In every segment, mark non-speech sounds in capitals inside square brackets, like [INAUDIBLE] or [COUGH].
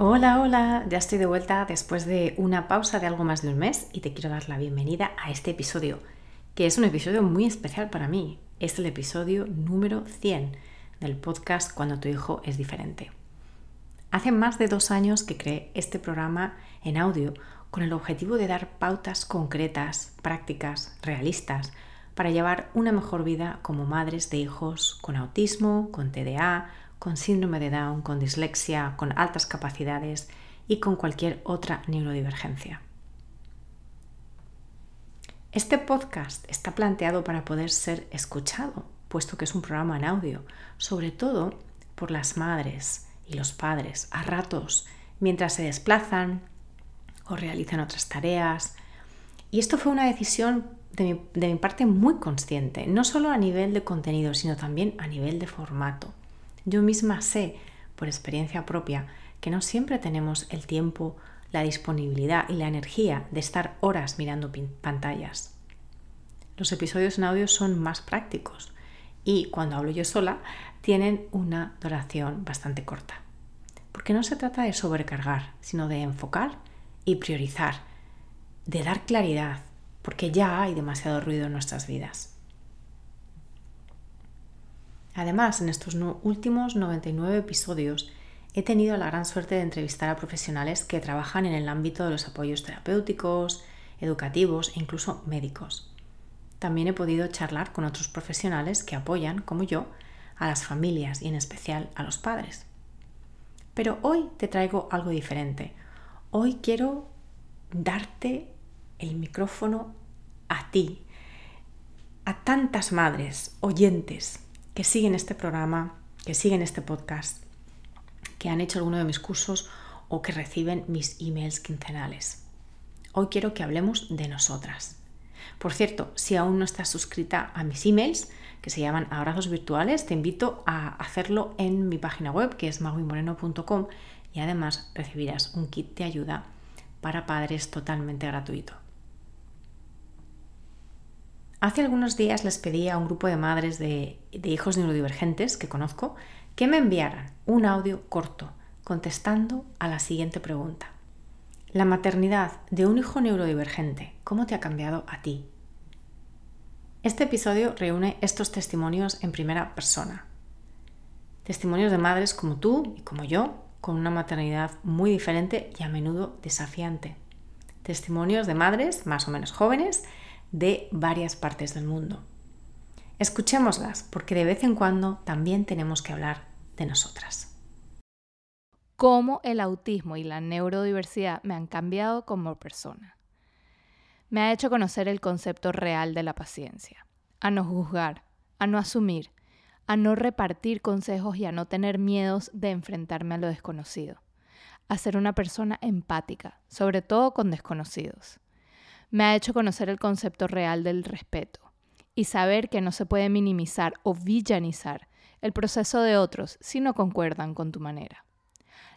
Hola, hola, ya estoy de vuelta después de una pausa de algo más de un mes y te quiero dar la bienvenida a este episodio, que es un episodio muy especial para mí. Es el episodio número 100 del podcast Cuando tu hijo es diferente. Hace más de dos años que creé este programa en audio con el objetivo de dar pautas concretas, prácticas, realistas, para llevar una mejor vida como madres de hijos con autismo, con TDA, con síndrome de Down, con dislexia, con altas capacidades y con cualquier otra neurodivergencia. Este podcast está planteado para poder ser escuchado, puesto que es un programa en audio, sobre todo por las madres y los padres a ratos, mientras se desplazan o realizan otras tareas. Y esto fue una decisión de mi, parte muy consciente, no solo a nivel de contenido, sino también a nivel de formato. Yo misma sé, por experiencia propia, que no siempre tenemos el tiempo, la disponibilidad y la energía de estar horas mirando pantallas. Los episodios en audio son más prácticos y cuando hablo yo sola tienen una duración bastante corta. Porque no se trata de sobrecargar, sino de enfocar y priorizar, de dar claridad, porque ya hay demasiado ruido en nuestras vidas. Además, en estos últimos 99 episodios he tenido la gran suerte de entrevistar a profesionales que trabajan en el ámbito de los apoyos terapéuticos, educativos e incluso médicos. También he podido charlar con otros profesionales que apoyan, como yo, a las familias y en especial a los padres. Pero hoy te traigo algo diferente. Hoy quiero darte el micrófono a ti, a tantas madres, oyentes, que siguen este programa, que siguen este podcast, que han hecho alguno de mis cursos o que reciben mis emails quincenales. Hoy quiero que hablemos de nosotras. Por cierto, si aún no estás suscrita a mis emails, que se llaman abrazos virtuales, te invito a hacerlo en mi página web, que es maguimoreno.com, y además recibirás un kit de ayuda para padres totalmente gratuito. Hace algunos días les pedí a un grupo de madres de, hijos neurodivergentes que conozco que me enviaran un audio corto contestando a la siguiente pregunta. La maternidad de un hijo neurodivergente, ¿cómo te ha cambiado a ti? Este episodio reúne estos testimonios en primera persona. Testimonios de madres como tú y como yo, con una maternidad muy diferente y a menudo desafiante. Testimonios de madres más o menos jóvenes de varias partes del mundo. Escuchémoslas porque de vez en cuando también tenemos que hablar de nosotras. Cómo el autismo y la neurodiversidad me han cambiado como persona. Me ha hecho conocer el concepto real de la paciencia, a no juzgar, a no asumir, a no repartir consejos y a no tener miedos de enfrentarme a lo desconocido, a ser una persona empática, sobre todo con desconocidos me ha hecho conocer el concepto real del respeto y saber que no se puede minimizar o villanizar el proceso de otros si no concuerdan con tu manera.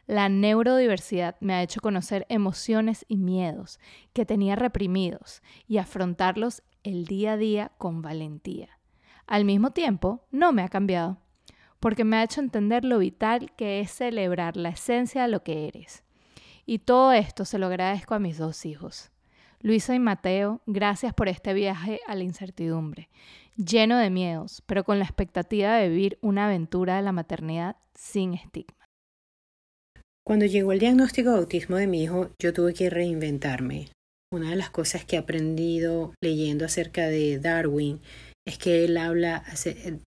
La neurodiversidad me ha hecho conocer emociones y miedos que tenía reprimidos y afrontarlos el día a día con valentía. Al mismo tiempo, no me ha cambiado, porque me ha hecho entender lo vital que es celebrar la esencia de lo que eres. Y todo esto se lo agradezco a mis dos hijos. Luisa y Mateo, gracias por este viaje a la incertidumbre, lleno de miedos, pero con la expectativa de vivir una aventura de la maternidad sin estigma. Cuando llegó el diagnóstico de autismo de mi hijo, yo tuve que reinventarme. Una de las cosas que he aprendido leyendo acerca de Darwin es que él habla,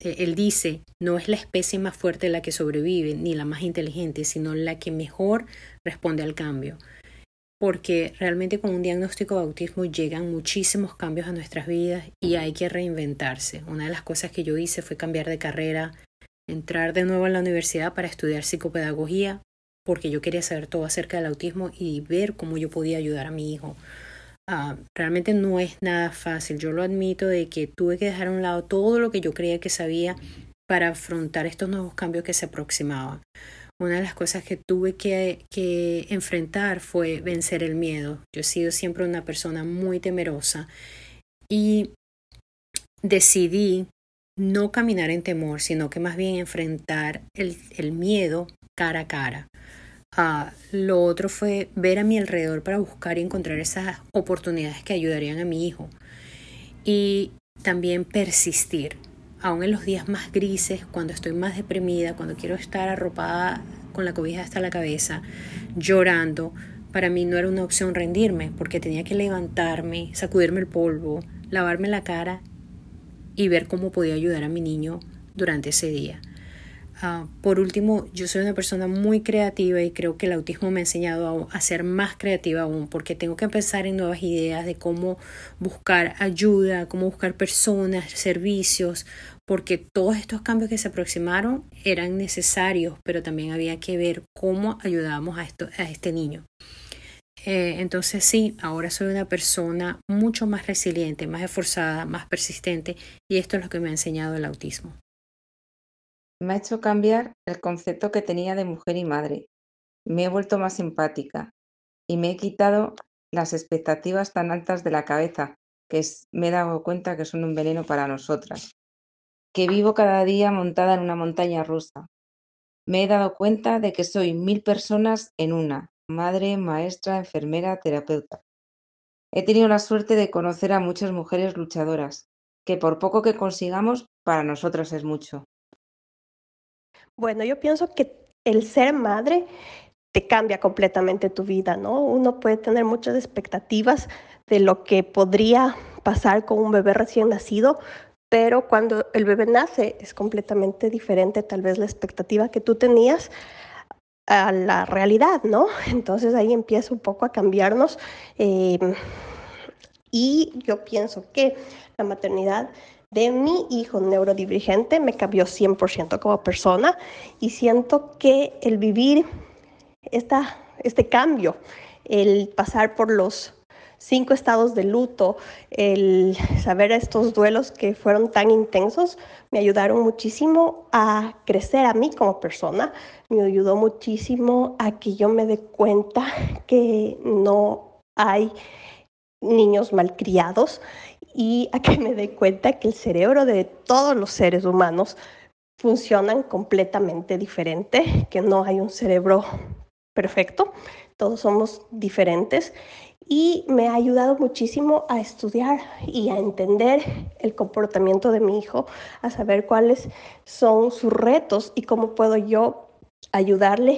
él dice, no es la especie más fuerte la que sobrevive, ni la más inteligente, sino la que mejor responde al cambio porque realmente con un diagnóstico de autismo llegan muchísimos cambios a nuestras vidas y hay que reinventarse. Una de las cosas que yo hice fue cambiar de carrera, entrar de nuevo a la universidad para estudiar psicopedagogía, porque yo quería saber todo acerca del autismo y ver cómo yo podía ayudar a mi hijo. Ah, realmente no es nada fácil, yo lo admito de que tuve que dejar a un lado todo lo que yo creía que sabía para afrontar estos nuevos cambios que se aproximaban. Una de las cosas que tuve que, enfrentar fue vencer el miedo. Yo he sido siempre una persona muy temerosa y decidí no caminar en temor, sino que más bien enfrentar el, el miedo cara a cara. Uh, lo otro fue ver a mi alrededor para buscar y encontrar esas oportunidades que ayudarían a mi hijo. Y también persistir, aún en los días más grises, cuando estoy más deprimida, cuando quiero estar arropada con la cobija hasta la cabeza, llorando, para mí no era una opción rendirme, porque tenía que levantarme, sacudirme el polvo, lavarme la cara y ver cómo podía ayudar a mi niño durante ese día. Ah, por último, yo soy una persona muy creativa y creo que el autismo me ha enseñado a, ser más creativa aún, porque tengo que pensar en nuevas ideas de cómo buscar ayuda, cómo buscar personas, servicios, porque todos estos cambios que se aproximaron eran necesarios, pero también había que ver cómo ayudábamos a, esto, a este niño. Eh, entonces sí, ahora soy una persona mucho más resiliente, más esforzada, más persistente y esto es lo que me ha enseñado el autismo. Me ha hecho cambiar el concepto que tenía de mujer y madre. Me he vuelto más empática y me he quitado las expectativas tan altas de la cabeza, que me he dado cuenta que son un veneno para nosotras. Que vivo cada día montada en una montaña rusa. Me he dado cuenta de que soy mil personas en una, madre, maestra, enfermera, terapeuta. He tenido la suerte de conocer a muchas mujeres luchadoras, que por poco que consigamos, para nosotras es mucho. Bueno, yo pienso que el ser madre te cambia completamente tu vida, ¿no? Uno puede tener muchas expectativas de lo que podría pasar con un bebé recién nacido, pero cuando el bebé nace es completamente diferente tal vez la expectativa que tú tenías a la realidad, ¿no? [LAUGHS] Entonces ahí empieza un poco a cambiarnos em, y yo pienso que la maternidad de mi hijo neurodivergente me cambió 100% como persona y siento que el vivir esta, este cambio, el pasar por los cinco estados de luto, el saber estos duelos que fueron tan intensos, me ayudaron muchísimo a crecer a mí como persona, me ayudó muchísimo a que yo me dé cuenta que no hay niños malcriados y a que me dé cuenta que el cerebro de todos los seres humanos funcionan completamente diferente, que no hay un cerebro perfecto, todos somos diferentes y me ha ayudado muchísimo a estudiar y a entender el comportamiento de mi hijo, a saber cuáles son sus retos y cómo puedo yo ayudarle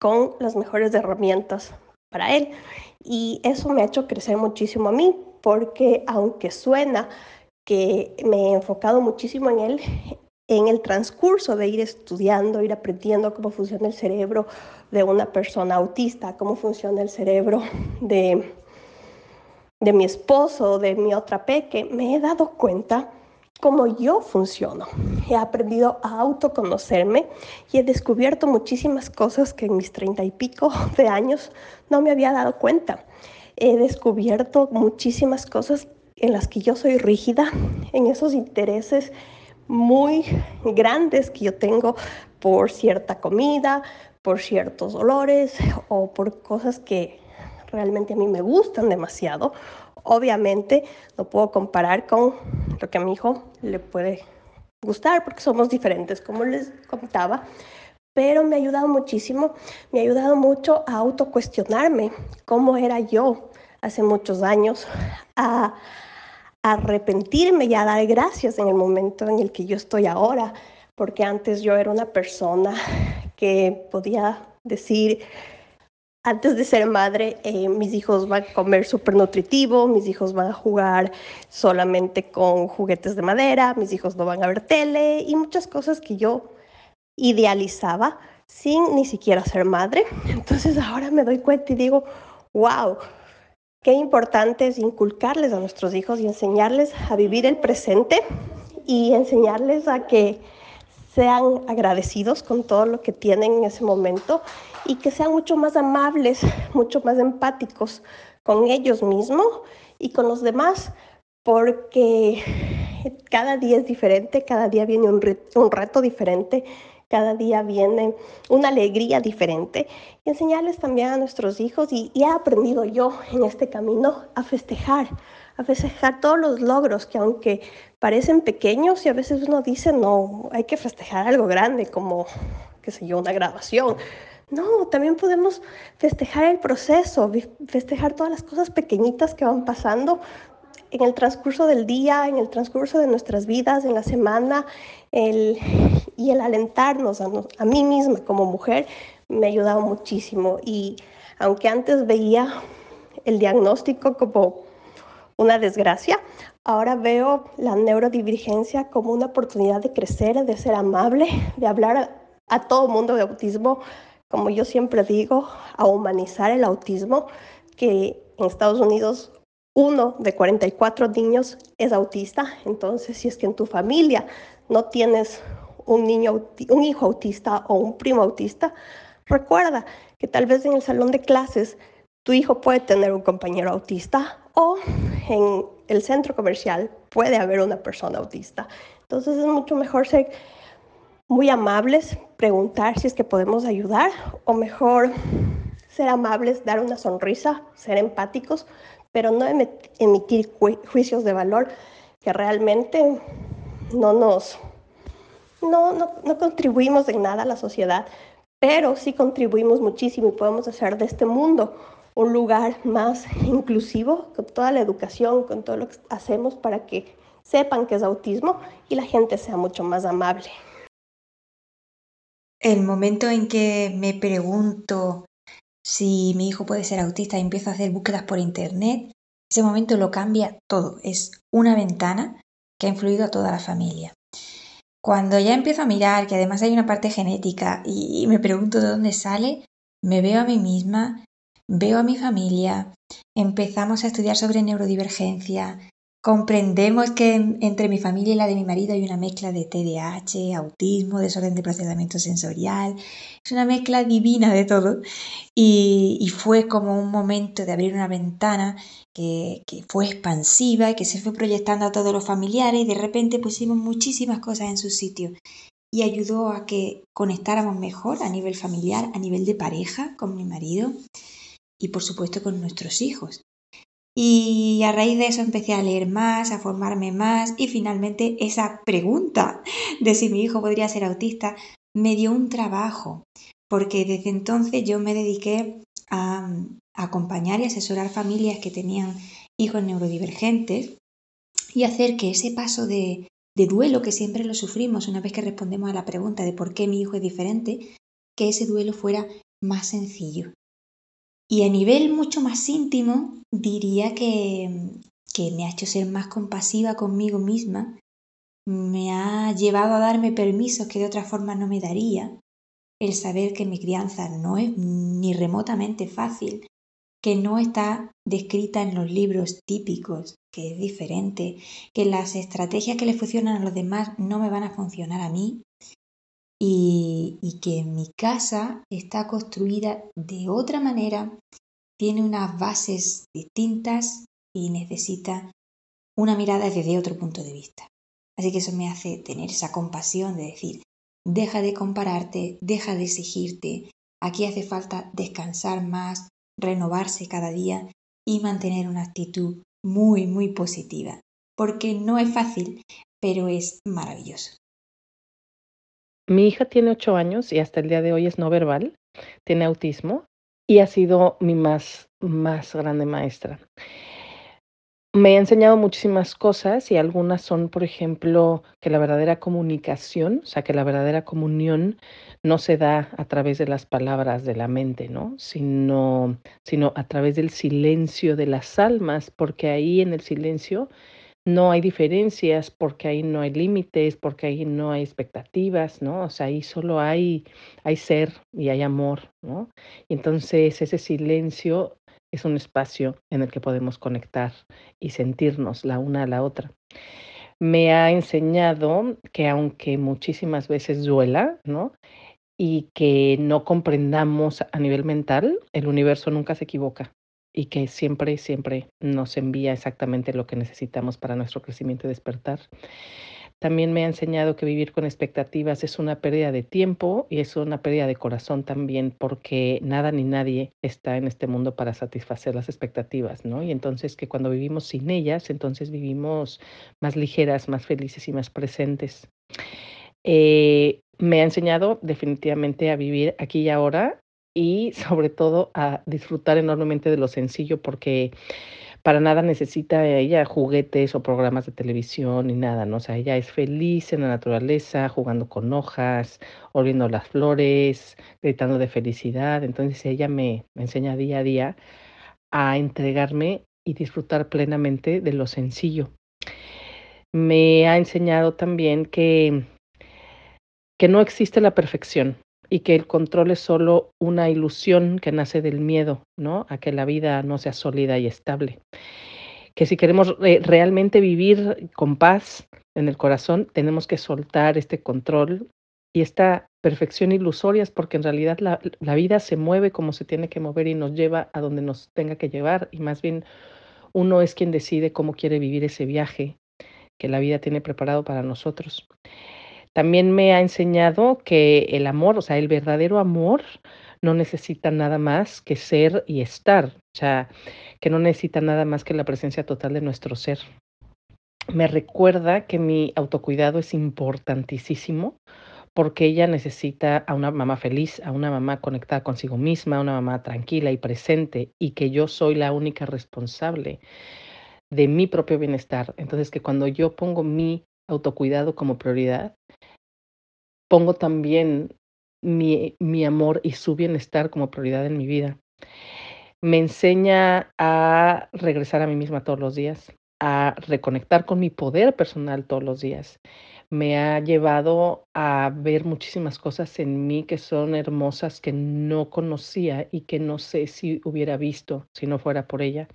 con las mejores herramientas para él. Y eso me ha hecho crecer muchísimo a mí, porque aunque suena que me he enfocado muchísimo en él, en el transcurso de ir estudiando, ir aprendiendo cómo funciona el cerebro de una persona autista, cómo funciona el cerebro de, de mi esposo, de mi otra peque, me he dado cuenta cómo yo funciono. He aprendido a autoconocerme y he descubierto muchísimas cosas que en mis treinta y pico de años no me había dado cuenta he descubierto muchísimas cosas en las que yo soy rígida, en esos intereses muy grandes que yo tengo por cierta comida, por ciertos olores o por cosas que realmente a mí me gustan demasiado. Obviamente no puedo comparar con lo que a mi hijo le puede gustar porque somos diferentes, como les contaba, pero me ha ayudado muchísimo, me ha ayudado mucho a autocuestionarme cómo era yo hace muchos años, a, arrepentirme y a dar gracias en el momento en el que yo estoy ahora, porque antes yo era una persona que podía decir, antes de ser madre, eh, mis hijos van a comer súper nutritivo, mis hijos van a jugar solamente con juguetes de madera, mis hijos no van a ver tele y muchas cosas que yo idealizaba sin ni siquiera ser madre. Entonces ahora me doy cuenta y digo, wow, Qué importante es inculcarles a nuestros hijos y enseñarles a vivir el presente y enseñarles a que sean agradecidos con todo lo que tienen en ese momento y que sean mucho más amables, mucho más empáticos con ellos mismos y con los demás, porque cada día es diferente, cada día viene un, reto diferente, cada día viene una alegría diferente y enseñarles también a nuestros hijos y, y, he aprendido yo en este camino a festejar, a festejar todos los logros que aunque parecen pequeños y a veces uno dice, no, hay que festejar algo grande como, qué sé yo, una graduación. No, también podemos festejar el proceso, festejar todas las cosas pequeñitas que van pasando en el transcurso del día, en el transcurso de nuestras vidas, en la semana, el, y el alentarnos a, mí misma como mujer me ha ayudado muchísimo. Y aunque antes veía el diagnóstico como una desgracia, ahora veo la neurodivergencia como una oportunidad de crecer, de ser amable, de hablar a, a todo mundo de autismo, como yo siempre digo, a humanizar el autismo, que en Estados Unidos uno de 44 niños es autista, entonces si es que en tu familia no tienes un niño, un hijo autista o un primo autista, recuerda que tal vez en el salón de clases tu hijo puede tener un compañero autista o en el centro comercial puede haber una persona autista. Entonces es mucho mejor ser muy amables, preguntar si es que podemos ayudar o mejor ser amables, dar una sonrisa, ser empáticos, pero no emitir juicios de valor que realmente no nos no, no, no contribuimos en nada a la sociedad, pero sí contribuimos muchísimo y podemos hacer de este mundo un lugar más inclusivo con toda la educación, con todo lo que hacemos para que sepan que es autismo y la gente sea mucho más amable. El momento en que me pregunto si mi hijo puede ser autista y empiezo a hacer búsquedas por internet, ese momento lo cambia todo. Es una ventana que ha influido a toda la familia. Cuando ya empiezo a mirar que además hay una parte genética y me pregunto de dónde sale, me veo a mí misma, veo a mi familia, empezamos a estudiar sobre neurodivergencia, Comprendemos que entre mi familia y la de mi marido hay una mezcla de TDAH, autismo, desorden de procesamiento sensorial. Es una mezcla divina de todo. Y, fue como un momento de abrir una ventana que, que, fue expansiva y que se fue proyectando a todos los familiares y de repente pusimos muchísimas cosas en su sitio. Y ayudó a que conectáramos mejor a nivel familiar, a nivel de pareja con mi marido y por supuesto con nuestros hijos. Y a raíz de eso empecé a leer más, a formarme más y finalmente esa pregunta de si mi hijo podría ser autista me dio un trabajo, porque desde entonces yo me dediqué a, acompañar y asesorar familias que tenían hijos neurodivergentes y hacer que ese paso de, de duelo que siempre lo sufrimos una vez que respondemos a la pregunta de por qué mi hijo es diferente, que ese duelo fuera más sencillo, y a nivel mucho más íntimo, diría que, que me ha hecho ser más compasiva conmigo misma, me ha llevado a darme permisos que de otra forma no me daría, el saber que mi crianza no es ni remotamente fácil, que no está descrita en los libros típicos, que es diferente, que las estrategias que le funcionan a los demás no me van a funcionar a mí y, que mi casa está construida de otra manera, tiene unas bases distintas y necesita una mirada desde otro punto de vista. Así que eso me hace tener esa compasión de decir, deja de compararte, deja de exigirte, aquí hace falta descansar más, renovarse cada día y mantener una actitud muy, muy positiva, porque no es fácil, pero es maravilloso. Mi hija tiene ocho años y hasta el día de hoy es no verbal, tiene autismo y ha sido mi más, más grande maestra. Me ha enseñado muchísimas cosas y algunas son, por ejemplo, que la verdadera comunicación, o sea, que la verdadera comunión no se da a través de las palabras de la mente, ¿no? Sino, sino a través del silencio de las almas, porque ahí en el silencio no hay diferencias porque ahí no hay límites, porque ahí no hay expectativas, ¿no? O sea, ahí solo hay, hay ser y hay amor, ¿no? Y entonces ese silencio es un espacio en el que podemos conectar y sentirnos la una a la otra. me ha enseñado que aunque muchísimas veces duela, ¿no? Y que no comprendamos a nivel mental, el universo nunca se equivoca y que siempre, siempre nos envía exactamente lo que necesitamos para nuestro crecimiento y despertar. También me ha enseñado que vivir con expectativas es una pérdida de tiempo y es una pérdida de corazón también, porque nada ni nadie está en este mundo para satisfacer las expectativas, ¿no? Y entonces que cuando vivimos sin ellas, entonces vivimos más ligeras, más felices y más presentes. Eh, me ha enseñado definitivamente a vivir aquí y ahora y sobre todo a disfrutar enormemente de lo sencillo porque para nada necesita ella juguetes o programas de televisión ni nada, ¿no? O sea, ella es feliz en la naturaleza, jugando con hojas, oliendo las flores, gritando de felicidad. Entonces ella me, enseña día a día a entregarme y disfrutar plenamente de lo sencillo. Me ha enseñado también que, que no existe la perfección, y que el control es solo una ilusión que nace del miedo, ¿no? A que la vida no sea sólida y estable. Que si queremos realmente vivir con paz en el corazón, tenemos que soltar este control y esta perfección ilusoria, porque en realidad la, la vida se mueve como se tiene que mover y nos lleva a donde nos tenga que llevar y más bien uno es quien decide cómo quiere vivir ese viaje que la vida tiene preparado para nosotros. También me ha enseñado que el amor, o sea, el verdadero amor no necesita nada más que ser y estar, o sea, que no necesita nada más que la presencia total de nuestro ser. Me recuerda que mi autocuidado es importantísimo porque ella necesita a una mamá feliz, a una mamá conectada consigo misma, una mamá tranquila y presente y que yo soy la única responsable de mi propio bienestar. Entonces que cuando yo pongo mi autocuidado como prioridad, pongo también mi, mi amor y su bienestar como prioridad en mi vida. Me enseña a regresar a mí misma todos los días, a reconectar con mi poder personal todos los días. Me ha llevado a ver muchísimas cosas en mí que son hermosas, que no conocía y que no sé si hubiera visto si no fuera por ella.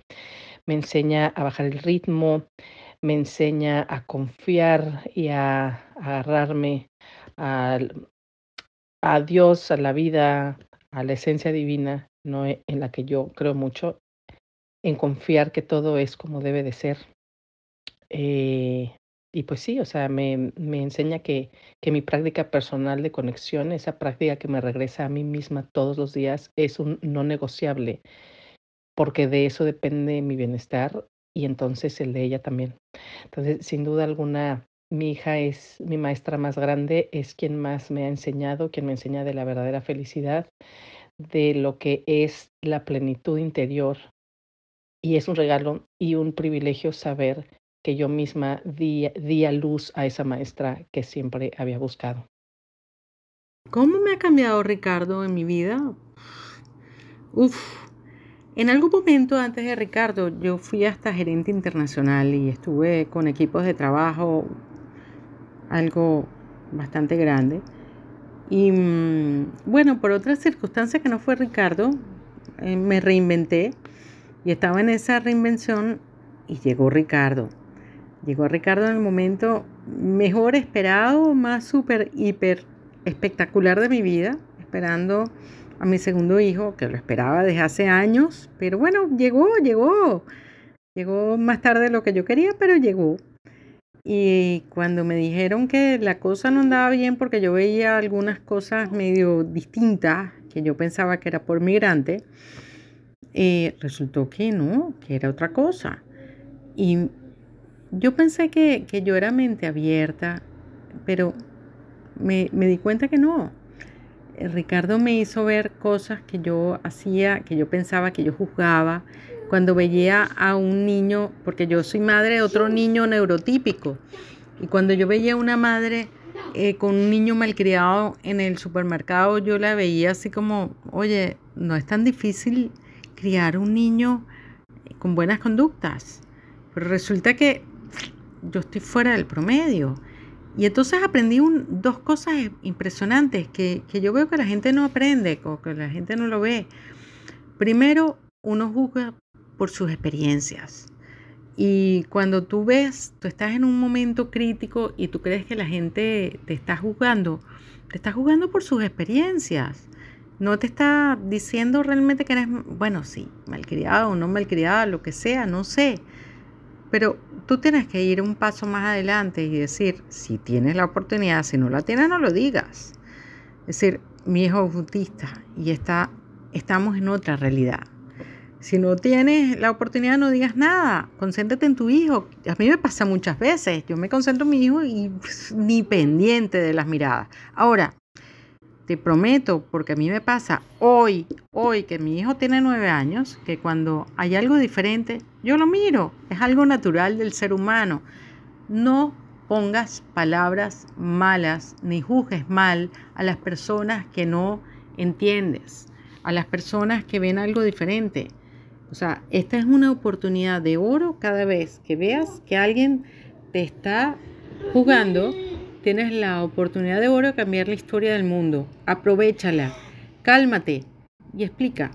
Me enseña a bajar el ritmo, me enseña a confiar y a, agarrarme a Dios, a la vida, a la esencia divina, ¿no? E, en la que yo creo mucho, en confiar que todo es como debe de ser. Eh, y pues sí, o sea, me, me enseña que, que, mi práctica personal de conexión, esa práctica que me regresa a mí misma todos los días, es un no negociable, porque de eso depende mi bienestar y entonces el de ella también. Entonces, sin duda alguna, mi hija es mi maestra más grande, es quien más me ha enseñado, quien me enseña de la verdadera felicidad, de lo que es la plenitud interior. Y es un regalo y un privilegio saber que yo misma di, di a luz a esa maestra que siempre había buscado. ¿Cómo me ha cambiado Ricardo en mi vida? Uf, en algún momento antes de Ricardo, yo fui hasta gerente internacional y estuve con equipos de trabajo, algo bastante grande. Y mm, bueno, por otras circunstancias que no fue Ricardo, eh, me reinventé y estaba en esa reinvención y llegó Ricardo. Llegó Ricardo en el momento mejor esperado, más súper, hiper espectacular de mi vida, esperando a mi segundo hijo, que lo esperaba desde hace años, pero bueno, llegó, llegó. Llegó más tarde de lo que yo quería, pero llegó. Y cuando me dijeron que la cosa no andaba bien porque yo veía algunas cosas medio distintas, que yo pensaba que era por migrante, eh, resultó que no, que era otra cosa. Y yo pensé que, que yo era mente abierta, pero me, me di cuenta que no, Ricardo me hizo ver cosas que yo hacía, que yo pensaba, que yo juzgaba, cuando veía a un niño, porque yo soy madre de otro niño neurotípico, y cuando yo veía una madre eh, con un niño malcriado en el supermercado, yo la veía así como, oye, no es tan difícil criar un niño con buenas conductas, pero resulta que yo estoy fuera del promedio. Y entonces aprendí dos cosas impresionantes que, yo veo que la gente no aprende, que la gente no lo ve. Primero, uno juzga por sus experiencias. Y cuando tú ves, tú estás en un momento crítico y tú crees que la gente te está juzgando, te está juzgando por sus experiencias. No te está diciendo realmente que eres, bueno, sí, malcriada o no malcriada, lo que sea, no sé. Pero tú tienes que ir un paso más adelante y decir, si tienes la oportunidad, si no la tienes, no lo digas. Es decir, mi hijo es autista y está, estamos en otra realidad. Si no tienes la oportunidad, no digas nada. Concéntrate en tu hijo. A mí me pasa muchas veces. Yo me concentro en mi hijo y pues, ni pendiente de las miradas. Ahora, te prometo, porque a mí me pasa hoy, hoy que mi hijo tiene nueve años, que cuando hay algo diferente, yo lo miro. Es algo natural del ser humano. No pongas palabras malas ni juzgues mal a las personas que no entiendes, a las personas que ven algo diferente. O sea, esta es una oportunidad de oro cada vez que veas que alguien te está jugando, tienes la oportunidad de oro de cambiar la historia del mundo. Aprovechala, cálmate y explica.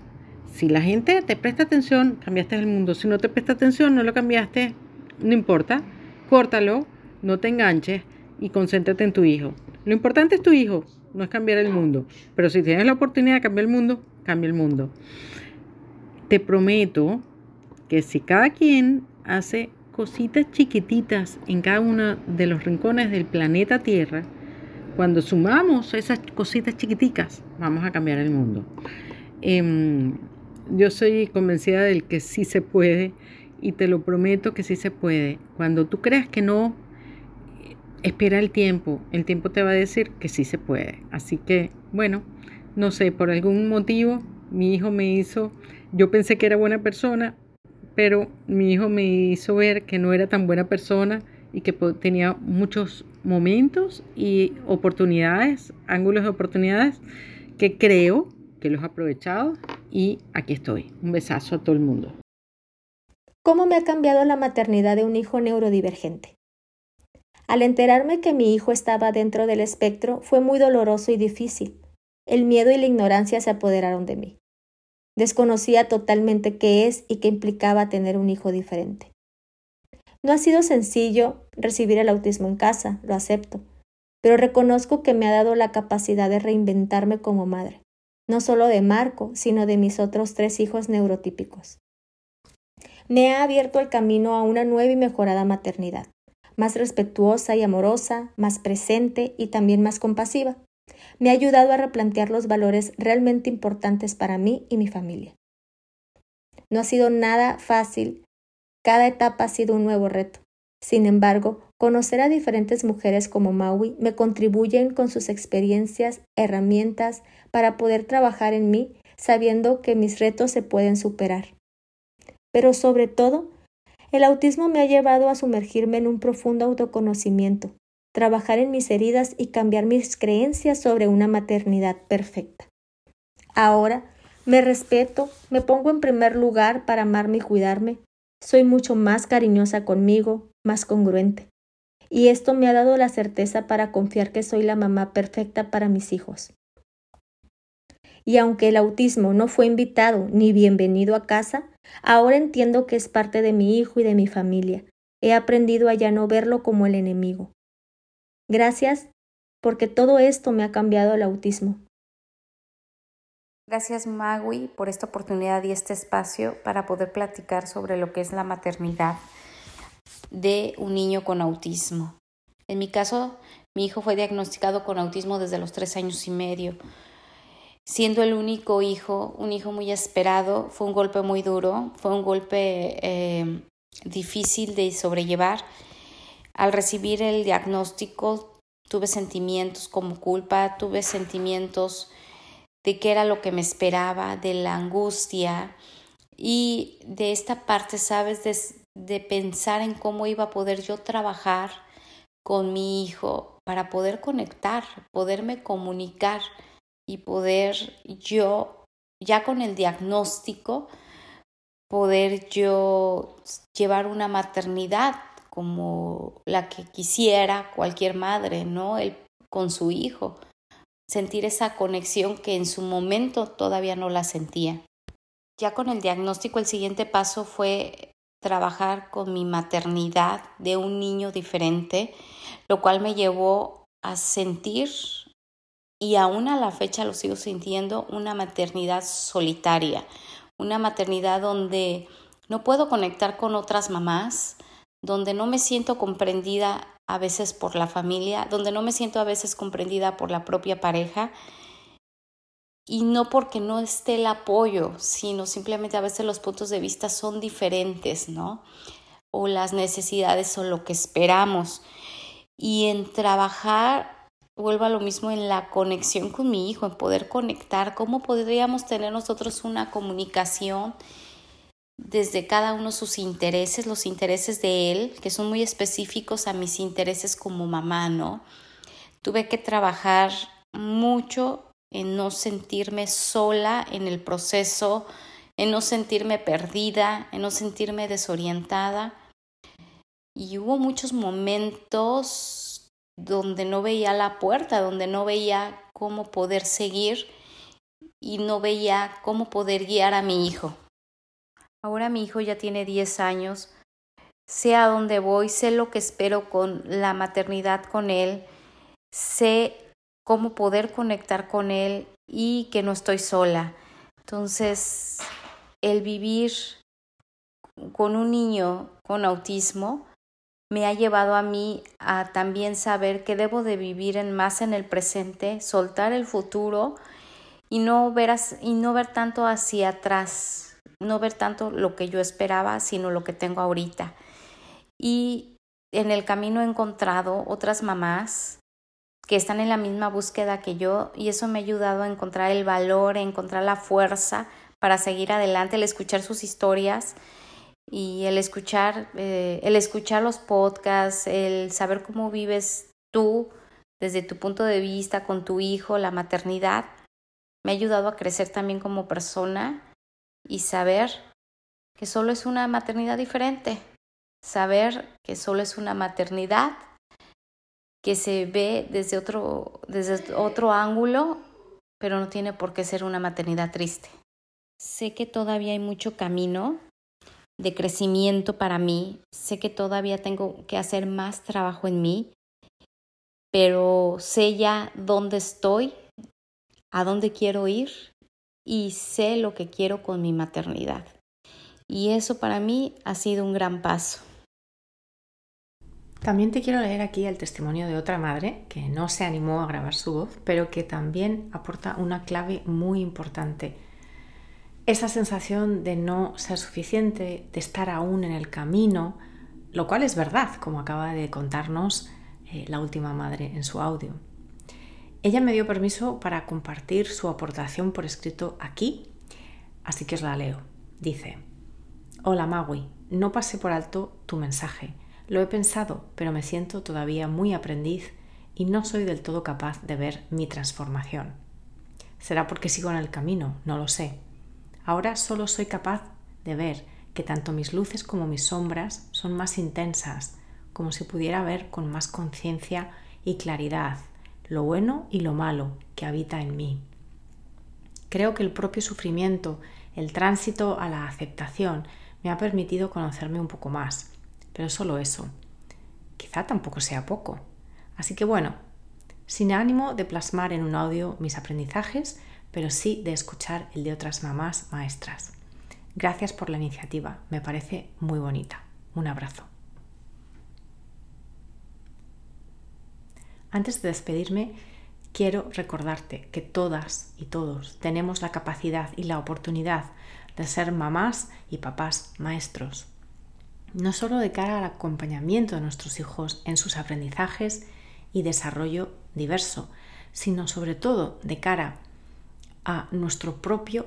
Si la gente te presta atención, cambiaste el mundo. Si no te presta atención, no lo cambiaste, no importa. Córtalo, no te enganches y concéntrate en tu hijo. Lo importante es tu hijo, no es cambiar el mundo. Pero si tienes la oportunidad de cambiar el mundo, cambia el mundo te prometo que si cada quien hace cositas chiquititas en cada uno de los rincones del planeta Tierra, cuando sumamos esas cositas chiquiticas, vamos a cambiar el mundo. Em, yo soy convencida del que sí se puede y te lo prometo que sí se puede. Cuando tú creas que no, espera el tiempo. El tiempo te va a decir que sí se puede. Así que, bueno, no sé, por algún motivo mi hijo me hizo yo pensé que era buena persona, pero mi hijo me hizo ver que no era tan buena persona y que tenía muchos momentos y oportunidades, ángulos de oportunidades que creo que los he aprovechado y aquí estoy. Un besazo a todo el mundo. ¿Cómo me ha cambiado la maternidad de un hijo neurodivergente? Al enterarme que mi hijo estaba dentro del espectro fue muy doloroso y difícil. El miedo y la ignorancia se apoderaron de mí. Desconocía totalmente qué es y qué implicaba tener un hijo diferente. No ha sido sencillo recibir el autismo en casa, lo acepto, pero reconozco que me ha dado la capacidad de reinventarme como madre, no solo de Marco, sino de mis otros tres hijos neurotípicos. Me ha abierto el camino a una nueva y mejorada maternidad, más respetuosa y amorosa, más presente y también más compasiva me ha ayudado a replantear los valores realmente importantes para mí y mi familia. No ha sido nada fácil, cada etapa ha sido un nuevo reto. Sin embargo, conocer a diferentes mujeres como Maui me contribuyen con sus experiencias, herramientas para poder trabajar en mí sabiendo que mis retos se pueden superar. Pero sobre todo, el autismo me ha llevado a sumergirme en un profundo autoconocimiento, trabajar en mis heridas y cambiar mis creencias sobre una maternidad perfecta. Ahora me respeto, me pongo en primer lugar para amarme y cuidarme, soy mucho más cariñosa conmigo, más congruente. Y esto me ha dado la certeza para confiar que soy la mamá perfecta para mis hijos. Y aunque el autismo no fue invitado ni bienvenido a casa, ahora entiendo que es parte de mi hijo y de mi familia. He aprendido a ya no verlo como el enemigo, Gracias porque todo esto me ha cambiado el autismo. Gracias Magui por esta oportunidad y este espacio para poder platicar sobre lo que es la maternidad de un niño con autismo. En mi caso, mi hijo fue diagnosticado con autismo desde los tres años y medio. Siendo el único hijo, un hijo muy esperado, fue un golpe muy duro, fue un golpe eh, difícil de sobrellevar al recibir el diagnóstico tuve sentimientos como culpa, tuve sentimientos de qué era lo que me esperaba, de la angustia. Y de esta parte, sabes, de, de pensar en cómo iba a poder yo trabajar con mi hijo para poder conectar, poderme comunicar y poder yo, ya con el diagnóstico, poder yo llevar una maternidad como la que quisiera cualquier madre, ¿no? El, con su hijo. Sentir esa conexión que en su momento todavía no la sentía. Ya con el diagnóstico el siguiente paso fue trabajar con mi maternidad de un niño diferente, lo cual me llevó a sentir, y aún a la fecha lo sigo sintiendo, una maternidad solitaria, una maternidad donde no puedo conectar con otras mamás, donde no me siento comprendida a veces por la familia, donde no me siento a veces comprendida por la propia pareja y no porque no esté el apoyo, sino simplemente a veces los puntos de vista son diferentes, ¿no? O las necesidades son lo que esperamos. Y en trabajar, vuelvo a lo mismo, en la conexión con mi hijo, en poder conectar, cómo podríamos tener nosotros una comunicación desde cada uno sus intereses, los intereses de él, que son muy específicos a mis intereses como mamá, ¿no? Tuve que trabajar mucho en no sentirme sola en el proceso, en no sentirme perdida, en no sentirme desorientada. Y hubo muchos momentos donde no veía la puerta, donde no veía cómo poder seguir y no veía cómo poder guiar a mi hijo. Ahora mi hijo ya tiene 10 años, sé a dónde voy, sé lo que espero con la maternidad con él, sé cómo poder conectar con él y que no estoy sola. Entonces, el vivir con un niño con autismo me ha llevado a mí a también saber que debo de vivir en más en el presente, soltar el futuro y no ver, y no ver tanto hacia atrás, no ver tanto lo que yo esperaba, sino lo que tengo ahorita. Y en el camino he encontrado otras mamás que están en la misma búsqueda que yo y eso me ha ayudado a encontrar el valor, a encontrar la fuerza para seguir adelante, el escuchar sus historias y el escuchar, eh, el escuchar los podcasts, el saber cómo vives tú desde tu punto de vista con tu hijo, la maternidad, me ha ayudado a crecer también como persona y saber que solo es una maternidad diferente, saber que solo es una maternidad que se ve desde otro, desde otro ángulo, pero no tiene por qué ser una maternidad triste. Sé que todavía hay mucho camino de crecimiento para mí, sé que todavía tengo que hacer más trabajo en mí, pero sé ya dónde estoy, a dónde quiero ir y sé lo que quiero con mi maternidad. Y eso para mí ha sido un gran paso. También te quiero leer aquí el testimonio de otra madre que no se animó a grabar su voz, pero que también aporta una clave muy importante. Esa sensación de no ser suficiente, de estar aún en el camino, lo cual es verdad, como acaba de contarnos eh, la última madre en su audio. Ella me dio permiso para compartir su aportación por escrito aquí, así que os la leo. Dice, Hola Magui, no pasé por alto tu mensaje lo he pensado, pero me siento todavía muy aprendiz y no soy del todo capaz de ver mi transformación. Será porque sigo en el camino, no lo sé. Ahora solo soy capaz de ver que tanto mis luces como mis sombras son más intensas, como si pudiera ver con más conciencia y claridad lo bueno y lo malo que habita en mí. Creo que el propio sufrimiento, el tránsito a la aceptación, me ha permitido conocerme un poco más pero solo eso. Quizá tampoco sea poco. Así que bueno, sin ánimo de plasmar en un audio mis aprendizajes, pero sí de escuchar el de otras mamás maestras. Gracias por la iniciativa, me parece muy bonita. Un abrazo. Antes de despedirme, quiero recordarte que todas y todos tenemos la capacidad y la oportunidad de ser mamás y papás maestros no solo de cara al acompañamiento de nuestros hijos en sus aprendizajes y desarrollo diverso, sino sobre todo de cara a nuestro propio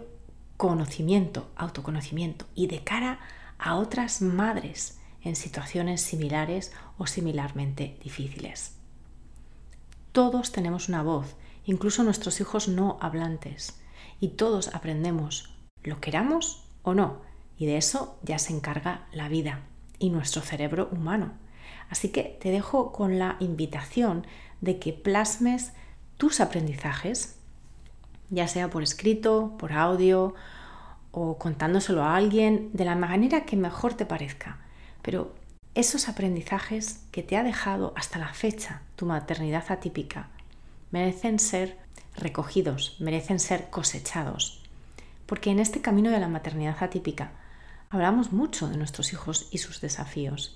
conocimiento, autoconocimiento y de cara a otras madres en situaciones similares o similarmente difíciles. Todos tenemos una voz, incluso nuestros hijos no hablantes, y todos aprendemos, lo queramos o no, y de eso ya se encarga la vida y nuestro cerebro humano. Así que te dejo con la invitación de que plasmes tus aprendizajes, ya sea por escrito, por audio o contándoselo a alguien de la manera que mejor te parezca. Pero esos aprendizajes que te ha dejado hasta la fecha tu maternidad atípica merecen ser recogidos, merecen ser cosechados. Porque en este camino de la maternidad atípica hablamos mucho de nuestros hijos y sus desafíos,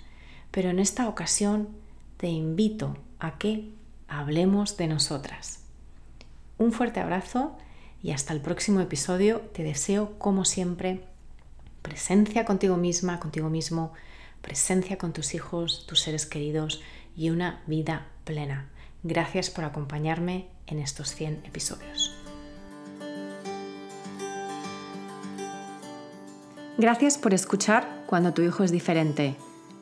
pero en esta ocasión te invito a que hablemos de nosotras. Un fuerte abrazo y hasta el próximo episodio te deseo, como siempre, presencia contigo misma, contigo mismo, presencia con tus hijos, tus seres queridos y una vida plena. Gracias por acompañarme en estos 100 episodios. Gracias por escuchar Cuando tu hijo es diferente.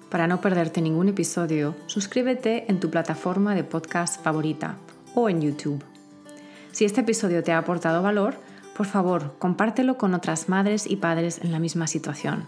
Para no perderte ningún episodio, suscríbete en tu plataforma de podcast favorita o en YouTube. Si este episodio te ha aportado valor, por favor, compártelo con otras madres y padres en la misma situación.